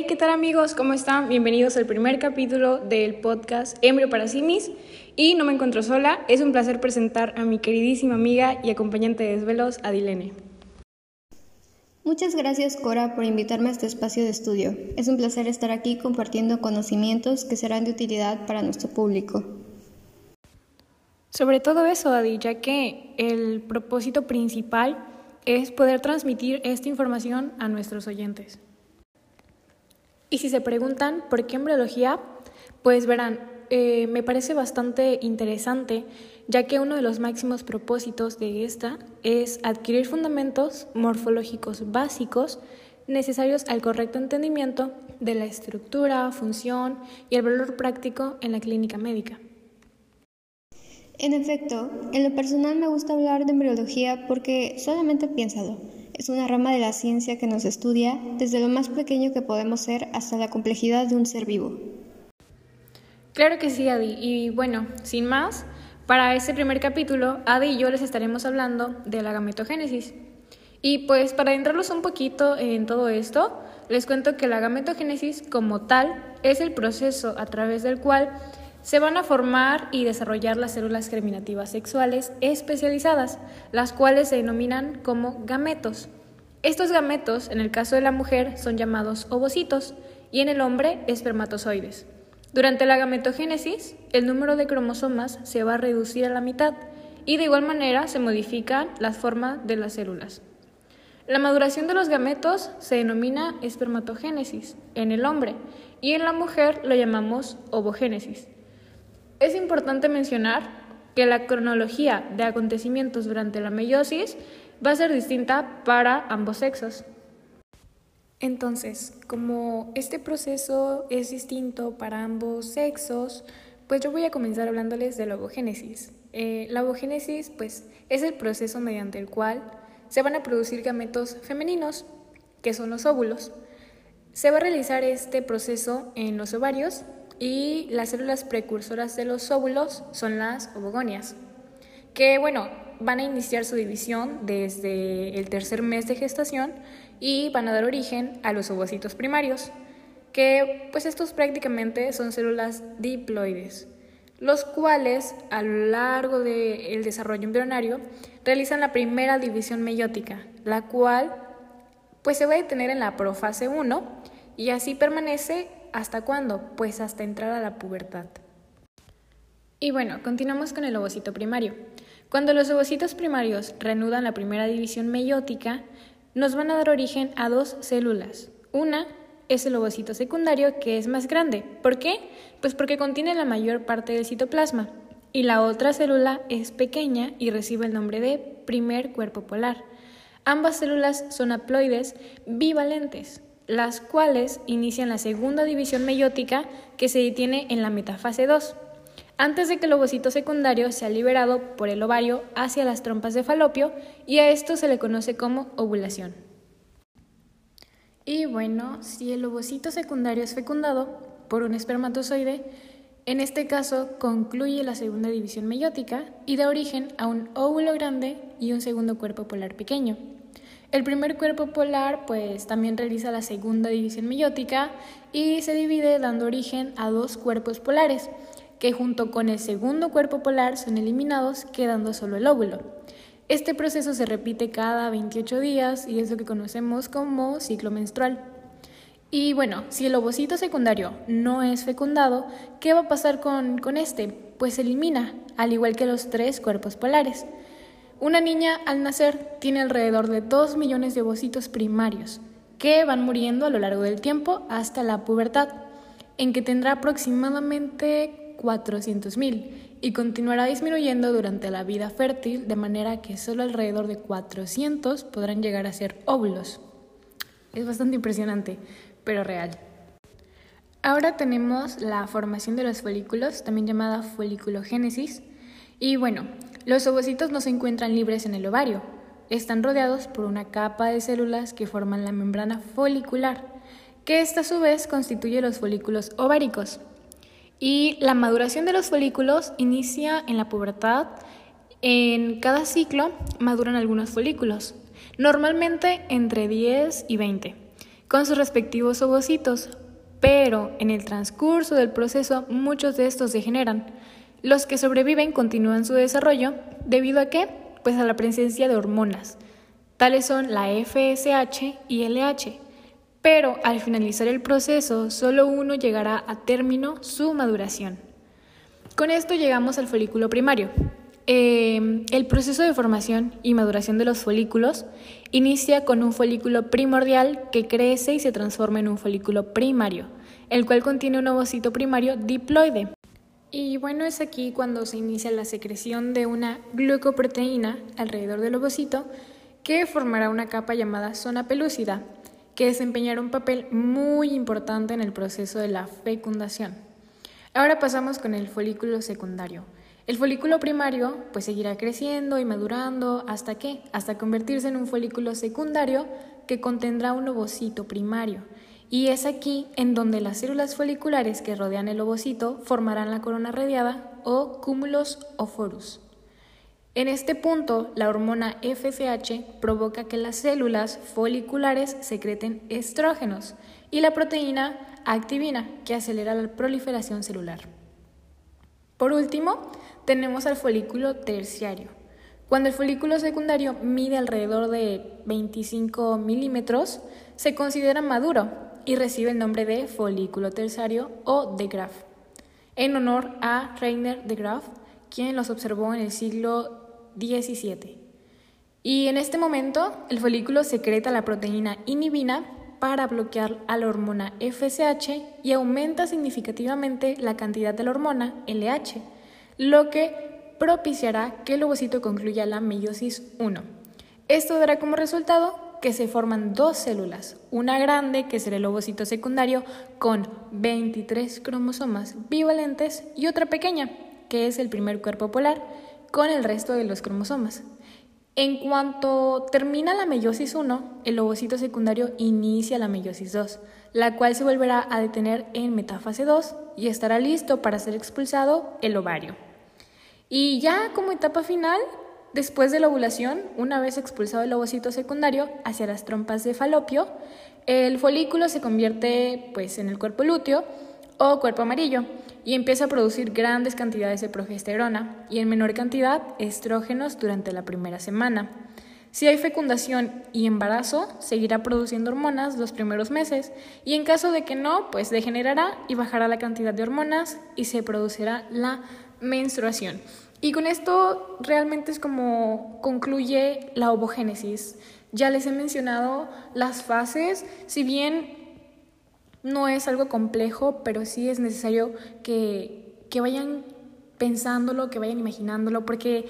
Hey, ¿qué tal amigos? ¿Cómo están? Bienvenidos al primer capítulo del podcast Embrio para Simis. Y no me encuentro sola, es un placer presentar a mi queridísima amiga y acompañante de desvelos, Adilene. Muchas gracias Cora por invitarme a este espacio de estudio. Es un placer estar aquí compartiendo conocimientos que serán de utilidad para nuestro público. Sobre todo eso, Adi, ya que el propósito principal es poder transmitir esta información a nuestros oyentes. Y si se preguntan por qué embriología, pues verán, eh, me parece bastante interesante, ya que uno de los máximos propósitos de esta es adquirir fundamentos morfológicos básicos necesarios al correcto entendimiento de la estructura, función y el valor práctico en la clínica médica. En efecto, en lo personal me gusta hablar de embriología porque solamente piénsalo. Es una rama de la ciencia que nos estudia desde lo más pequeño que podemos ser hasta la complejidad de un ser vivo. Claro que sí, Adi. Y bueno, sin más, para este primer capítulo, Adi y yo les estaremos hablando de la gametogénesis. Y pues para adentrarlos un poquito en todo esto, les cuento que la gametogénesis como tal es el proceso a través del cual se van a formar y desarrollar las células germinativas sexuales especializadas, las cuales se denominan como gametos. Estos gametos, en el caso de la mujer, son llamados ovocitos y en el hombre espermatozoides. Durante la gametogénesis, el número de cromosomas se va a reducir a la mitad y de igual manera se modifican las formas de las células. La maduración de los gametos se denomina espermatogénesis en el hombre y en la mujer lo llamamos ovogénesis. Es importante mencionar que la cronología de acontecimientos durante la meiosis va a ser distinta para ambos sexos. Entonces, como este proceso es distinto para ambos sexos, pues yo voy a comenzar hablándoles de la ovogénesis. Eh, la ovogénesis, pues, es el proceso mediante el cual se van a producir gametos femeninos, que son los óvulos. Se va a realizar este proceso en los ovarios y las células precursoras de los óvulos son las ovogonias, que bueno, van a iniciar su división desde el tercer mes de gestación y van a dar origen a los ovocitos primarios, que pues estos prácticamente son células diploides, los cuales a lo largo del desarrollo embrionario realizan la primera división meiótica, la cual pues se va a detener en la profase 1 y así permanece ¿Hasta cuándo? Pues hasta entrar a la pubertad. Y bueno, continuamos con el ovocito primario. Cuando los ovocitos primarios reanudan la primera división meiótica, nos van a dar origen a dos células. Una es el ovocito secundario, que es más grande. ¿Por qué? Pues porque contiene la mayor parte del citoplasma. Y la otra célula es pequeña y recibe el nombre de primer cuerpo polar. Ambas células son haploides bivalentes las cuales inician la segunda división meiótica que se detiene en la metafase 2, antes de que el ovocito secundario sea liberado por el ovario hacia las trompas de falopio y a esto se le conoce como ovulación. Y bueno, si el ovocito secundario es fecundado por un espermatozoide, en este caso concluye la segunda división meiótica y da origen a un óvulo grande y un segundo cuerpo polar pequeño. El primer cuerpo polar pues también realiza la segunda división meiótica y se divide dando origen a dos cuerpos polares, que junto con el segundo cuerpo polar son eliminados quedando solo el óvulo. Este proceso se repite cada 28 días y es lo que conocemos como ciclo menstrual. Y bueno, si el ovocito secundario no es fecundado, ¿qué va a pasar con, con este? Pues se elimina, al igual que los tres cuerpos polares. Una niña al nacer tiene alrededor de 2 millones de ovocitos primarios que van muriendo a lo largo del tiempo hasta la pubertad, en que tendrá aproximadamente 400.000 y continuará disminuyendo durante la vida fértil de manera que solo alrededor de 400 podrán llegar a ser óvulos. Es bastante impresionante, pero real. Ahora tenemos la formación de los folículos, también llamada foliculogénesis. Y bueno, los ovocitos no se encuentran libres en el ovario. Están rodeados por una capa de células que forman la membrana folicular, que esta a su vez constituye los folículos ováricos. Y la maduración de los folículos inicia en la pubertad. En cada ciclo maduran algunos folículos, normalmente entre 10 y 20, con sus respectivos ovocitos, pero en el transcurso del proceso muchos de estos degeneran. Los que sobreviven continúan su desarrollo debido a qué? Pues a la presencia de hormonas. Tales son la FSH y LH. Pero al finalizar el proceso, solo uno llegará a término su maduración. Con esto llegamos al folículo primario. Eh, el proceso de formación y maduración de los folículos inicia con un folículo primordial que crece y se transforma en un folículo primario, el cual contiene un ovocito primario diploide. Y bueno, es aquí cuando se inicia la secreción de una glucoproteína alrededor del ovocito que formará una capa llamada zona pelúcida, que desempeñará un papel muy importante en el proceso de la fecundación. Ahora pasamos con el folículo secundario. El folículo primario pues seguirá creciendo y madurando hasta qué? Hasta convertirse en un folículo secundario que contendrá un ovocito primario y es aquí en donde las células foliculares que rodean el ovocito formarán la corona radiada o cúmulos o forus. En este punto, la hormona FSH provoca que las células foliculares secreten estrógenos y la proteína activina, que acelera la proliferación celular. Por último, tenemos al folículo terciario. Cuando el folículo secundario mide alrededor de 25 milímetros, se considera maduro y recibe el nombre de folículo terciario o de Graaf, en honor a Reiner de Graaf, quien los observó en el siglo XVII. Y en este momento, el folículo secreta la proteína inhibina para bloquear a la hormona FSH y aumenta significativamente la cantidad de la hormona LH, lo que propiciará que el ovocito concluya la meiosis 1. Esto dará como resultado que se forman dos células, una grande que será el ovocito secundario con 23 cromosomas bivalentes y otra pequeña que es el primer cuerpo polar con el resto de los cromosomas. En cuanto termina la meiosis 1, el ovocito secundario inicia la meiosis 2, la cual se volverá a detener en metáfase 2 y estará listo para ser expulsado el ovario. Y ya como etapa final, Después de la ovulación, una vez expulsado el ovocito secundario hacia las trompas de falopio, el folículo se convierte pues, en el cuerpo lúteo o cuerpo amarillo y empieza a producir grandes cantidades de progesterona y en menor cantidad estrógenos durante la primera semana. Si hay fecundación y embarazo, seguirá produciendo hormonas los primeros meses y en caso de que no, pues degenerará y bajará la cantidad de hormonas y se producirá la menstruación. Y con esto realmente es como concluye la ovogénesis. Ya les he mencionado las fases, si bien no es algo complejo, pero sí es necesario que, que vayan pensándolo, que vayan imaginándolo, porque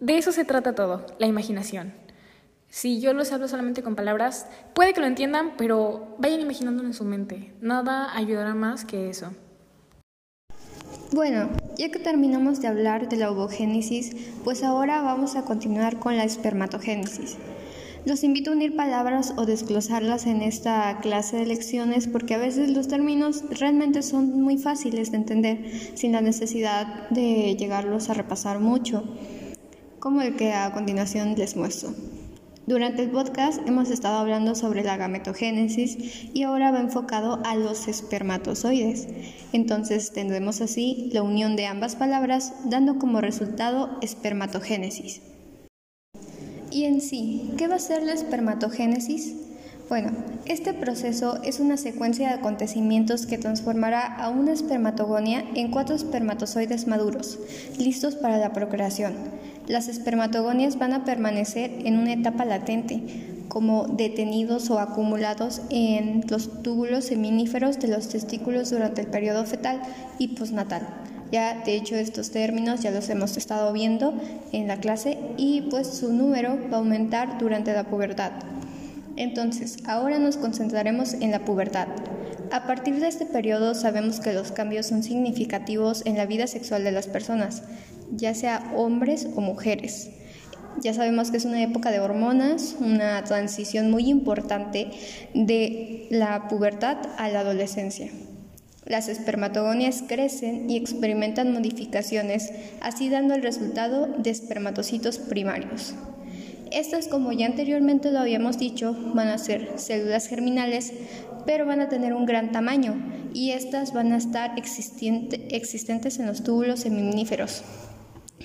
de eso se trata todo, la imaginación. Si yo los hablo solamente con palabras, puede que lo entiendan, pero vayan imaginándolo en su mente. Nada ayudará más que eso. Bueno, ya que terminamos de hablar de la ovogénesis, pues ahora vamos a continuar con la espermatogénesis. Los invito a unir palabras o desglosarlas en esta clase de lecciones porque a veces los términos realmente son muy fáciles de entender sin la necesidad de llegarlos a repasar mucho, como el que a continuación les muestro. Durante el podcast hemos estado hablando sobre la gametogénesis y ahora va enfocado a los espermatozoides. Entonces tendremos así la unión de ambas palabras dando como resultado espermatogénesis. Y en sí, ¿qué va a ser la espermatogénesis? Bueno, este proceso es una secuencia de acontecimientos que transformará a una espermatogonia en cuatro espermatozoides maduros, listos para la procreación. Las espermatogonias van a permanecer en una etapa latente, como detenidos o acumulados en los túbulos seminíferos de los testículos durante el periodo fetal y postnatal. Ya, de hecho, estos términos ya los hemos estado viendo en la clase y pues su número va a aumentar durante la pubertad. Entonces, ahora nos concentraremos en la pubertad. A partir de este periodo sabemos que los cambios son significativos en la vida sexual de las personas, ya sea hombres o mujeres. Ya sabemos que es una época de hormonas, una transición muy importante de la pubertad a la adolescencia. Las espermatogonias crecen y experimentan modificaciones, así dando el resultado de espermatocitos primarios. Estas, como ya anteriormente lo habíamos dicho, van a ser células germinales, pero van a tener un gran tamaño y estas van a estar existentes en los túbulos seminíferos.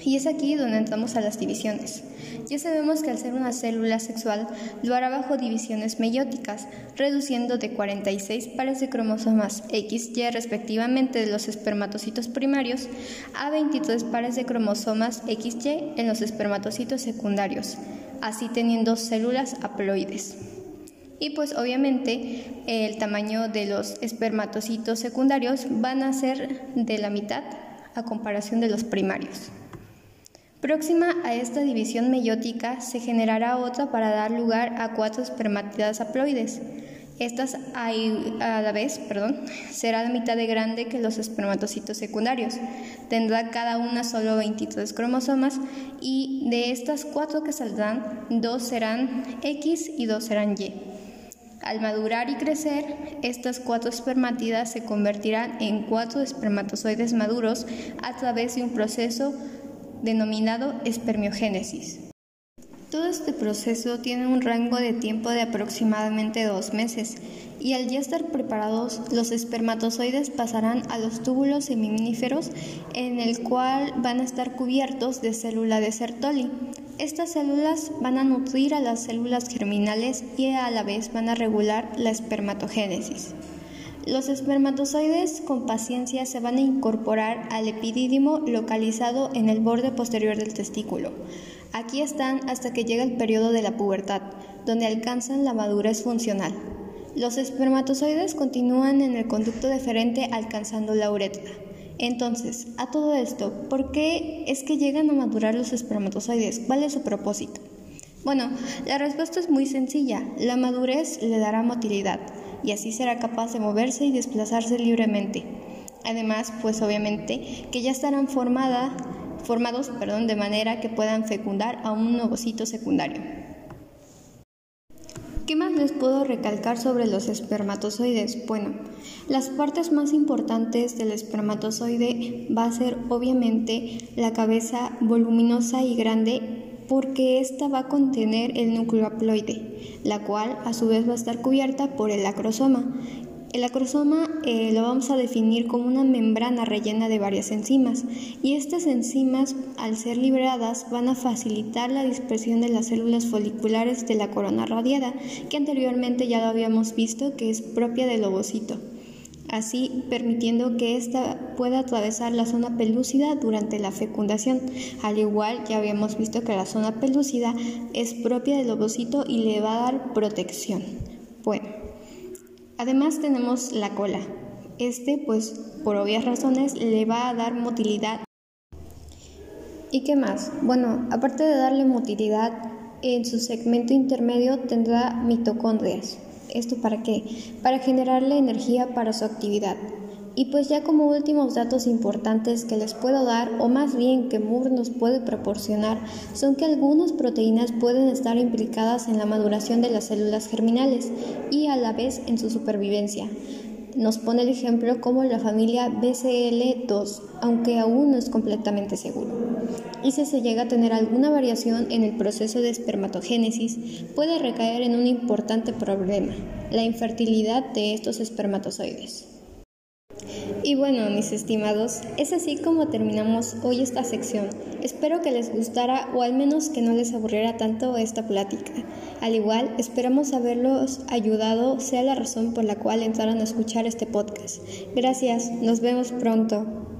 Y es aquí donde entramos a las divisiones. Ya sabemos que al ser una célula sexual lo hará bajo divisiones meióticas, reduciendo de 46 pares de cromosomas XY respectivamente de los espermatocitos primarios a 23 pares de cromosomas XY en los espermatocitos secundarios, así teniendo células haploides. Y pues obviamente el tamaño de los espermatocitos secundarios van a ser de la mitad a comparación de los primarios. Próxima a esta división meiótica se generará otra para dar lugar a cuatro espermatidas haploides. Estas a la vez perdón, será la mitad de grande que los espermatocitos secundarios. Tendrá cada una solo 23 cromosomas y de estas cuatro que saldrán, dos serán X y dos serán Y. Al madurar y crecer, estas cuatro espermatidas se convertirán en cuatro espermatozoides maduros a través de un proceso denominado espermiogénesis. Todo este proceso tiene un rango de tiempo de aproximadamente dos meses y al ya estar preparados los espermatozoides pasarán a los túbulos seminíferos en el cual van a estar cubiertos de célula de Sertoli. Estas células van a nutrir a las células germinales y a la vez van a regular la espermatogénesis. Los espermatozoides con paciencia se van a incorporar al epidídimo localizado en el borde posterior del testículo. Aquí están hasta que llega el periodo de la pubertad, donde alcanzan la madurez funcional. Los espermatozoides continúan en el conducto deferente alcanzando la uretra. Entonces, a todo esto, ¿por qué es que llegan a madurar los espermatozoides? ¿Cuál es su propósito? Bueno, la respuesta es muy sencilla. La madurez le dará motilidad y así será capaz de moverse y desplazarse libremente. Además, pues obviamente que ya estarán formados perdón, de manera que puedan fecundar a un ovocito secundario. ¿Qué más les puedo recalcar sobre los espermatozoides? Bueno, las partes más importantes del espermatozoide va a ser obviamente la cabeza voluminosa y grande porque ésta va a contener el núcleo haploide, la cual a su vez va a estar cubierta por el acrosoma. El acrosoma eh, lo vamos a definir como una membrana rellena de varias enzimas y estas enzimas al ser liberadas van a facilitar la dispersión de las células foliculares de la corona radiada que anteriormente ya lo habíamos visto que es propia del ovocito así permitiendo que ésta pueda atravesar la zona pelúcida durante la fecundación. Al igual, ya habíamos visto que la zona pelúcida es propia del ovocito y le va a dar protección. Bueno, además tenemos la cola. Este, pues, por obvias razones, le va a dar motilidad. ¿Y qué más? Bueno, aparte de darle motilidad, en su segmento intermedio tendrá mitocondrias. ¿Esto para qué? Para generarle energía para su actividad. Y pues ya como últimos datos importantes que les puedo dar, o más bien que Moore nos puede proporcionar, son que algunas proteínas pueden estar implicadas en la maduración de las células germinales y a la vez en su supervivencia. Nos pone el ejemplo como la familia BCL2, aunque aún no es completamente seguro. Y si se llega a tener alguna variación en el proceso de espermatogénesis, puede recaer en un importante problema, la infertilidad de estos espermatozoides. Y bueno, mis estimados, es así como terminamos hoy esta sección. Espero que les gustara o al menos que no les aburriera tanto esta plática. Al igual, esperamos haberlos ayudado, sea la razón por la cual entraron a escuchar este podcast. Gracias, nos vemos pronto.